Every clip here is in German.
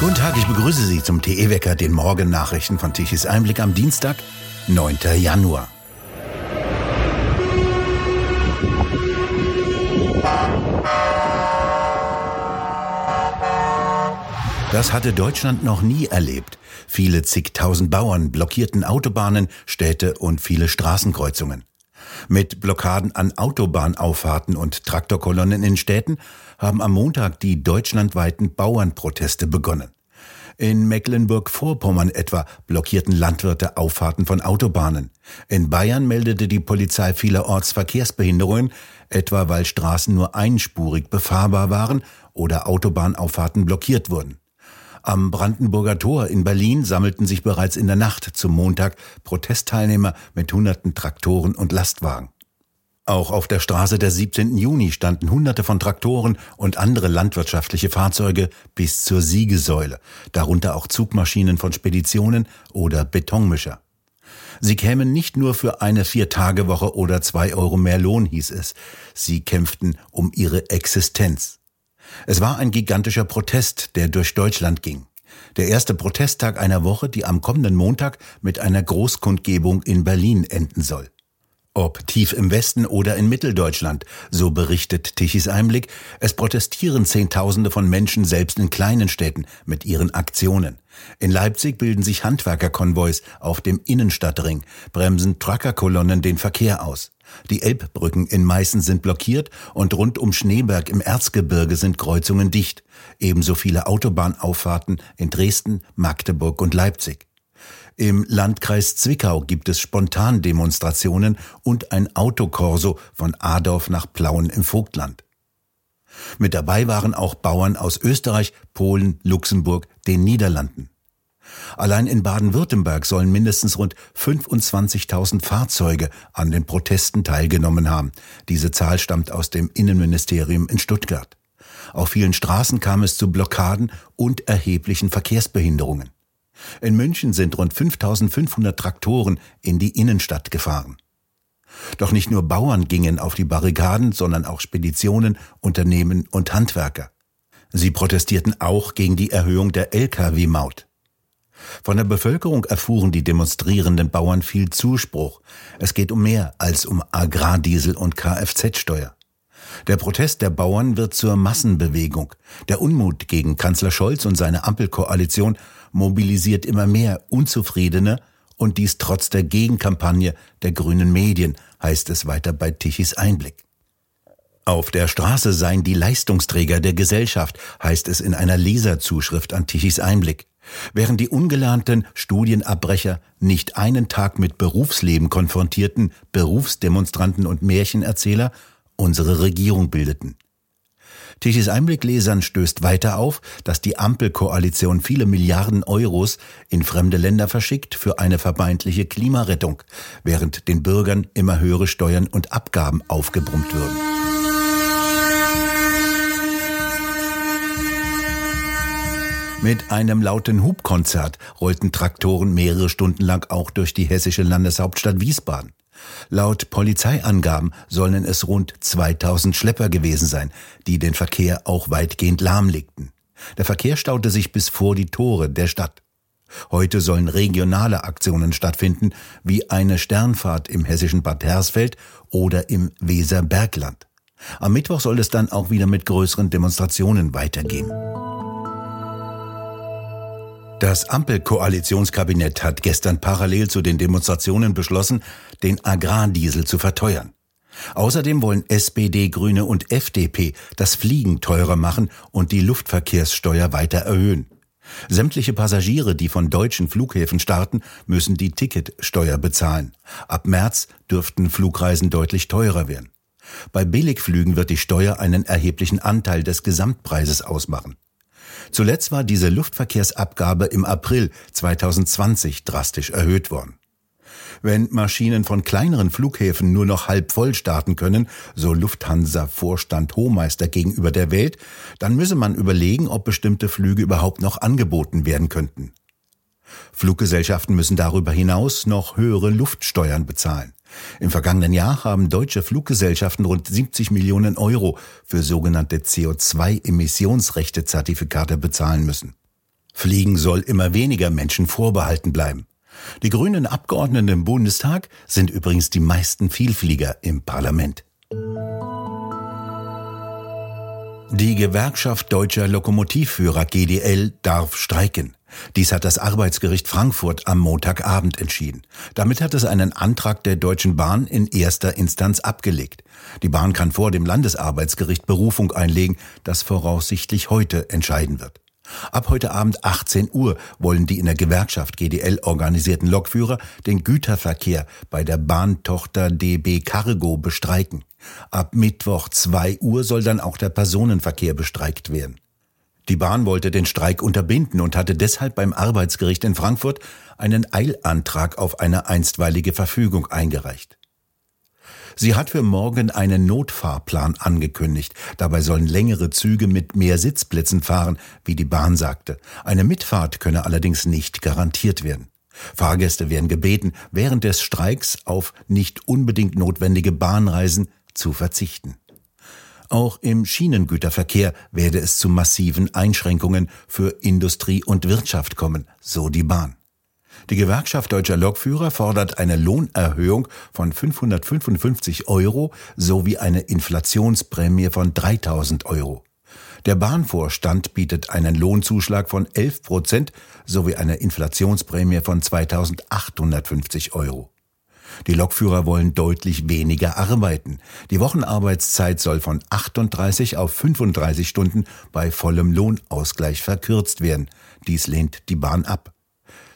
Guten Tag, ich begrüße Sie zum TE-Wecker, den Morgennachrichten von Tichys Einblick am Dienstag, 9. Januar. Das hatte Deutschland noch nie erlebt. Viele zigtausend Bauern blockierten Autobahnen, Städte und viele Straßenkreuzungen. Mit Blockaden an Autobahnauffahrten und Traktorkolonnen in Städten haben am Montag die deutschlandweiten Bauernproteste begonnen. In Mecklenburg-Vorpommern etwa blockierten Landwirte Auffahrten von Autobahnen. In Bayern meldete die Polizei vielerorts Verkehrsbehinderungen, etwa weil Straßen nur einspurig befahrbar waren oder Autobahnauffahrten blockiert wurden. Am Brandenburger Tor in Berlin sammelten sich bereits in der Nacht zum Montag Protestteilnehmer mit hunderten Traktoren und Lastwagen. Auch auf der Straße des 17. Juni standen Hunderte von Traktoren und andere landwirtschaftliche Fahrzeuge bis zur Siegesäule, darunter auch Zugmaschinen von Speditionen oder Betonmischer. Sie kämen nicht nur für eine Vier-Tage-Woche oder zwei Euro mehr Lohn, hieß es. Sie kämpften um ihre Existenz. Es war ein gigantischer Protest, der durch Deutschland ging. Der erste Protesttag einer Woche, die am kommenden Montag mit einer Großkundgebung in Berlin enden soll. Ob tief im Westen oder in Mitteldeutschland, so berichtet Tichys Einblick, es protestieren Zehntausende von Menschen selbst in kleinen Städten mit ihren Aktionen. In Leipzig bilden sich Handwerkerkonvois auf dem Innenstadtring, bremsen Truckerkolonnen den Verkehr aus. Die Elbbrücken in Meißen sind blockiert und rund um Schneeberg im Erzgebirge sind Kreuzungen dicht. Ebenso viele Autobahnauffahrten in Dresden, Magdeburg und Leipzig. Im Landkreis Zwickau gibt es Spontandemonstrationen und ein Autokorso von Adorf nach Plauen im Vogtland. Mit dabei waren auch Bauern aus Österreich, Polen, Luxemburg, den Niederlanden. Allein in Baden-Württemberg sollen mindestens rund 25.000 Fahrzeuge an den Protesten teilgenommen haben. Diese Zahl stammt aus dem Innenministerium in Stuttgart. Auf vielen Straßen kam es zu Blockaden und erheblichen Verkehrsbehinderungen. In München sind rund 5500 Traktoren in die Innenstadt gefahren. Doch nicht nur Bauern gingen auf die Barrikaden, sondern auch Speditionen, Unternehmen und Handwerker. Sie protestierten auch gegen die Erhöhung der Lkw-Maut. Von der Bevölkerung erfuhren die demonstrierenden Bauern viel Zuspruch. Es geht um mehr als um Agrardiesel und Kfz-Steuer. Der Protest der Bauern wird zur Massenbewegung. Der Unmut gegen Kanzler Scholz und seine Ampelkoalition mobilisiert immer mehr Unzufriedene und dies trotz der Gegenkampagne der grünen Medien, heißt es weiter bei Tichys Einblick. Auf der Straße seien die Leistungsträger der Gesellschaft, heißt es in einer Leserzuschrift an Tichys Einblick. Während die ungelernten Studienabbrecher nicht einen Tag mit Berufsleben konfrontierten Berufsdemonstranten und Märchenerzähler unsere Regierung bildeten. Tichys Einblicklesern stößt weiter auf, dass die Ampelkoalition viele Milliarden Euros in fremde Länder verschickt für eine vermeintliche Klimarettung, während den Bürgern immer höhere Steuern und Abgaben aufgebrummt würden. Mit einem lauten Hubkonzert rollten Traktoren mehrere Stunden lang auch durch die hessische Landeshauptstadt Wiesbaden. Laut Polizeiangaben sollen es rund 2000 Schlepper gewesen sein, die den Verkehr auch weitgehend lahmlegten. Der Verkehr staute sich bis vor die Tore der Stadt. Heute sollen regionale Aktionen stattfinden, wie eine Sternfahrt im hessischen Bad Hersfeld oder im Weserbergland. Am Mittwoch soll es dann auch wieder mit größeren Demonstrationen weitergehen. Das Ampelkoalitionskabinett hat gestern parallel zu den Demonstrationen beschlossen, den Agrardiesel zu verteuern. Außerdem wollen SPD, Grüne und FDP das Fliegen teurer machen und die Luftverkehrssteuer weiter erhöhen. Sämtliche Passagiere, die von deutschen Flughäfen starten, müssen die Ticketsteuer bezahlen. Ab März dürften Flugreisen deutlich teurer werden. Bei Billigflügen wird die Steuer einen erheblichen Anteil des Gesamtpreises ausmachen. Zuletzt war diese Luftverkehrsabgabe im April 2020 drastisch erhöht worden. Wenn Maschinen von kleineren Flughäfen nur noch halb voll starten können, so Lufthansa-Vorstand Hohmeister gegenüber der Welt, dann müsse man überlegen, ob bestimmte Flüge überhaupt noch angeboten werden könnten. Fluggesellschaften müssen darüber hinaus noch höhere Luftsteuern bezahlen. Im vergangenen Jahr haben deutsche Fluggesellschaften rund 70 Millionen Euro für sogenannte CO2-Emissionsrechte-Zertifikate bezahlen müssen. Fliegen soll immer weniger Menschen vorbehalten bleiben. Die grünen Abgeordneten im Bundestag sind übrigens die meisten Vielflieger im Parlament. Die Gewerkschaft deutscher Lokomotivführer GDL darf streiken. Dies hat das Arbeitsgericht Frankfurt am Montagabend entschieden. Damit hat es einen Antrag der Deutschen Bahn in erster Instanz abgelegt. Die Bahn kann vor dem Landesarbeitsgericht Berufung einlegen, das voraussichtlich heute entscheiden wird. Ab heute Abend 18 Uhr wollen die in der Gewerkschaft GDL organisierten Lokführer den Güterverkehr bei der Bahntochter DB Cargo bestreiken. Ab Mittwoch 2 Uhr soll dann auch der Personenverkehr bestreikt werden. Die Bahn wollte den Streik unterbinden und hatte deshalb beim Arbeitsgericht in Frankfurt einen Eilantrag auf eine einstweilige Verfügung eingereicht. Sie hat für morgen einen Notfahrplan angekündigt. Dabei sollen längere Züge mit mehr Sitzplätzen fahren, wie die Bahn sagte. Eine Mitfahrt könne allerdings nicht garantiert werden. Fahrgäste werden gebeten, während des Streiks auf nicht unbedingt notwendige Bahnreisen zu verzichten. Auch im Schienengüterverkehr werde es zu massiven Einschränkungen für Industrie und Wirtschaft kommen, so die Bahn. Die Gewerkschaft deutscher Lokführer fordert eine Lohnerhöhung von 555 Euro sowie eine Inflationsprämie von 3000 Euro. Der Bahnvorstand bietet einen Lohnzuschlag von 11 Prozent sowie eine Inflationsprämie von 2850 Euro. Die Lokführer wollen deutlich weniger arbeiten. Die Wochenarbeitszeit soll von 38 auf 35 Stunden bei vollem Lohnausgleich verkürzt werden. Dies lehnt die Bahn ab.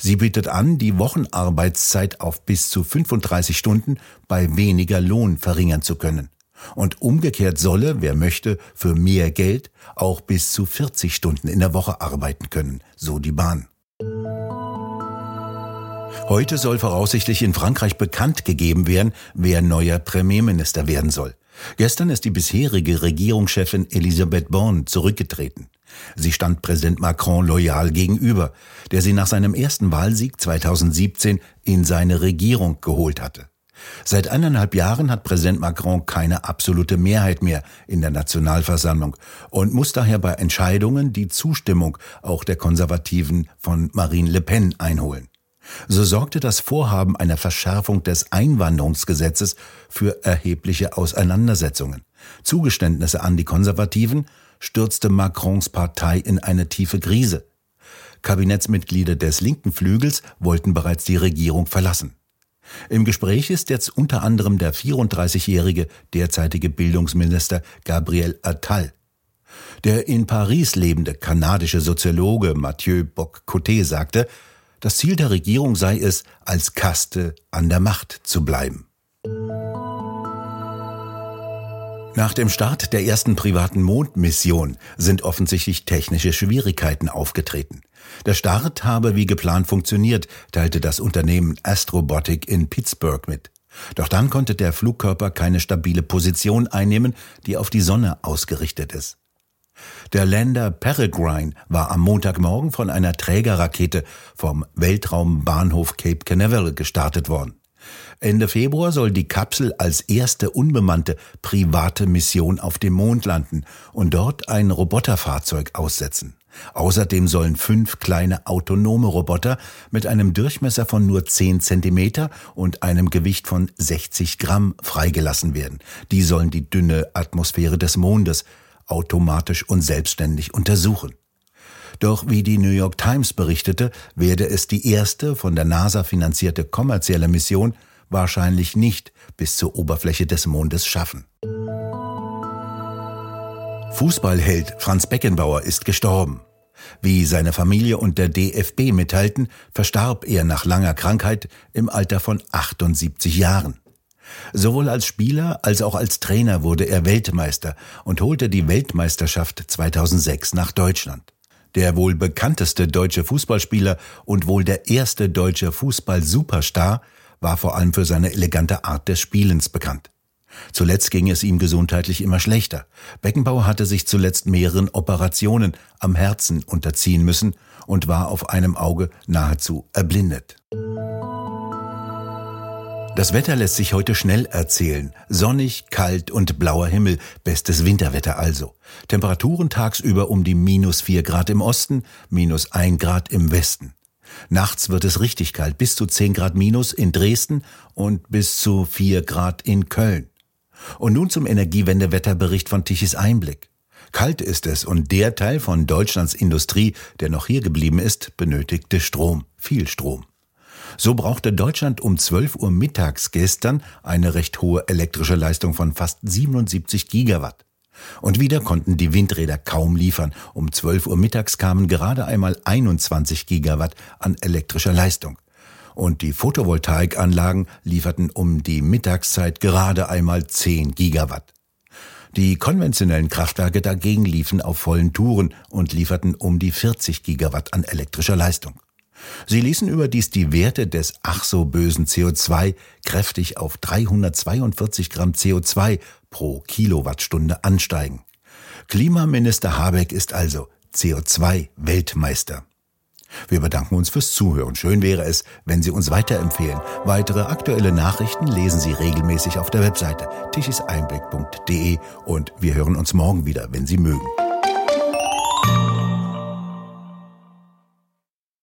Sie bietet an, die Wochenarbeitszeit auf bis zu 35 Stunden bei weniger Lohn verringern zu können. Und umgekehrt solle, wer möchte, für mehr Geld auch bis zu 40 Stunden in der Woche arbeiten können, so die Bahn. Heute soll voraussichtlich in Frankreich bekannt gegeben werden, wer neuer Premierminister werden soll. Gestern ist die bisherige Regierungschefin Elisabeth Born zurückgetreten. Sie stand Präsident Macron loyal gegenüber, der sie nach seinem ersten Wahlsieg 2017 in seine Regierung geholt hatte. Seit eineinhalb Jahren hat Präsident Macron keine absolute Mehrheit mehr in der Nationalversammlung und muss daher bei Entscheidungen die Zustimmung auch der Konservativen von Marine Le Pen einholen. So sorgte das Vorhaben einer Verschärfung des Einwanderungsgesetzes für erhebliche Auseinandersetzungen. Zugeständnisse an die Konservativen stürzte Macrons Partei in eine tiefe Krise. Kabinettsmitglieder des linken Flügels wollten bereits die Regierung verlassen. Im Gespräch ist jetzt unter anderem der 34-jährige derzeitige Bildungsminister Gabriel Attal. Der in Paris lebende kanadische Soziologe Mathieu Bock-Coté sagte, das Ziel der Regierung sei es, als Kaste an der Macht zu bleiben. Nach dem Start der ersten privaten Mondmission sind offensichtlich technische Schwierigkeiten aufgetreten. Der Start habe wie geplant funktioniert, teilte das Unternehmen Astrobotic in Pittsburgh mit. Doch dann konnte der Flugkörper keine stabile Position einnehmen, die auf die Sonne ausgerichtet ist. Der Lander Peregrine war am Montagmorgen von einer Trägerrakete vom Weltraumbahnhof Cape Canaveral gestartet worden. Ende Februar soll die Kapsel als erste unbemannte private Mission auf dem Mond landen und dort ein Roboterfahrzeug aussetzen. Außerdem sollen fünf kleine autonome Roboter mit einem Durchmesser von nur 10 Zentimeter und einem Gewicht von 60 Gramm freigelassen werden. Die sollen die dünne Atmosphäre des Mondes automatisch und selbstständig untersuchen. Doch wie die New York Times berichtete, werde es die erste von der NASA finanzierte kommerzielle Mission wahrscheinlich nicht bis zur Oberfläche des Mondes schaffen. Fußballheld Franz Beckenbauer ist gestorben. Wie seine Familie und der DFB mitteilten, verstarb er nach langer Krankheit im Alter von 78 Jahren. Sowohl als Spieler als auch als Trainer wurde er Weltmeister und holte die Weltmeisterschaft 2006 nach Deutschland. Der wohl bekannteste deutsche Fußballspieler und wohl der erste deutsche Fußball-Superstar war vor allem für seine elegante Art des Spielens bekannt. Zuletzt ging es ihm gesundheitlich immer schlechter. Beckenbauer hatte sich zuletzt mehreren Operationen am Herzen unterziehen müssen und war auf einem Auge nahezu erblindet. Das Wetter lässt sich heute schnell erzählen. Sonnig, kalt und blauer Himmel. Bestes Winterwetter also. Temperaturen tagsüber um die minus vier Grad im Osten, minus ein Grad im Westen. Nachts wird es richtig kalt, bis zu zehn Grad minus in Dresden und bis zu vier Grad in Köln. Und nun zum Energiewendewetterbericht von Tichys Einblick. Kalt ist es und der Teil von Deutschlands Industrie, der noch hier geblieben ist, benötigte Strom, viel Strom. So brauchte Deutschland um 12 Uhr mittags gestern eine recht hohe elektrische Leistung von fast 77 Gigawatt. Und wieder konnten die Windräder kaum liefern. Um 12 Uhr mittags kamen gerade einmal 21 Gigawatt an elektrischer Leistung. Und die Photovoltaikanlagen lieferten um die Mittagszeit gerade einmal 10 Gigawatt. Die konventionellen Kraftwerke dagegen liefen auf vollen Touren und lieferten um die 40 Gigawatt an elektrischer Leistung. Sie ließen überdies die Werte des ach so bösen CO2 kräftig auf 342 Gramm CO2 pro Kilowattstunde ansteigen. Klimaminister Habeck ist also CO2-Weltmeister. Wir bedanken uns fürs Zuhören. Schön wäre es, wenn Sie uns weiterempfehlen. Weitere aktuelle Nachrichten lesen Sie regelmäßig auf der Webseite tischiseinblick.de und wir hören uns morgen wieder, wenn Sie mögen.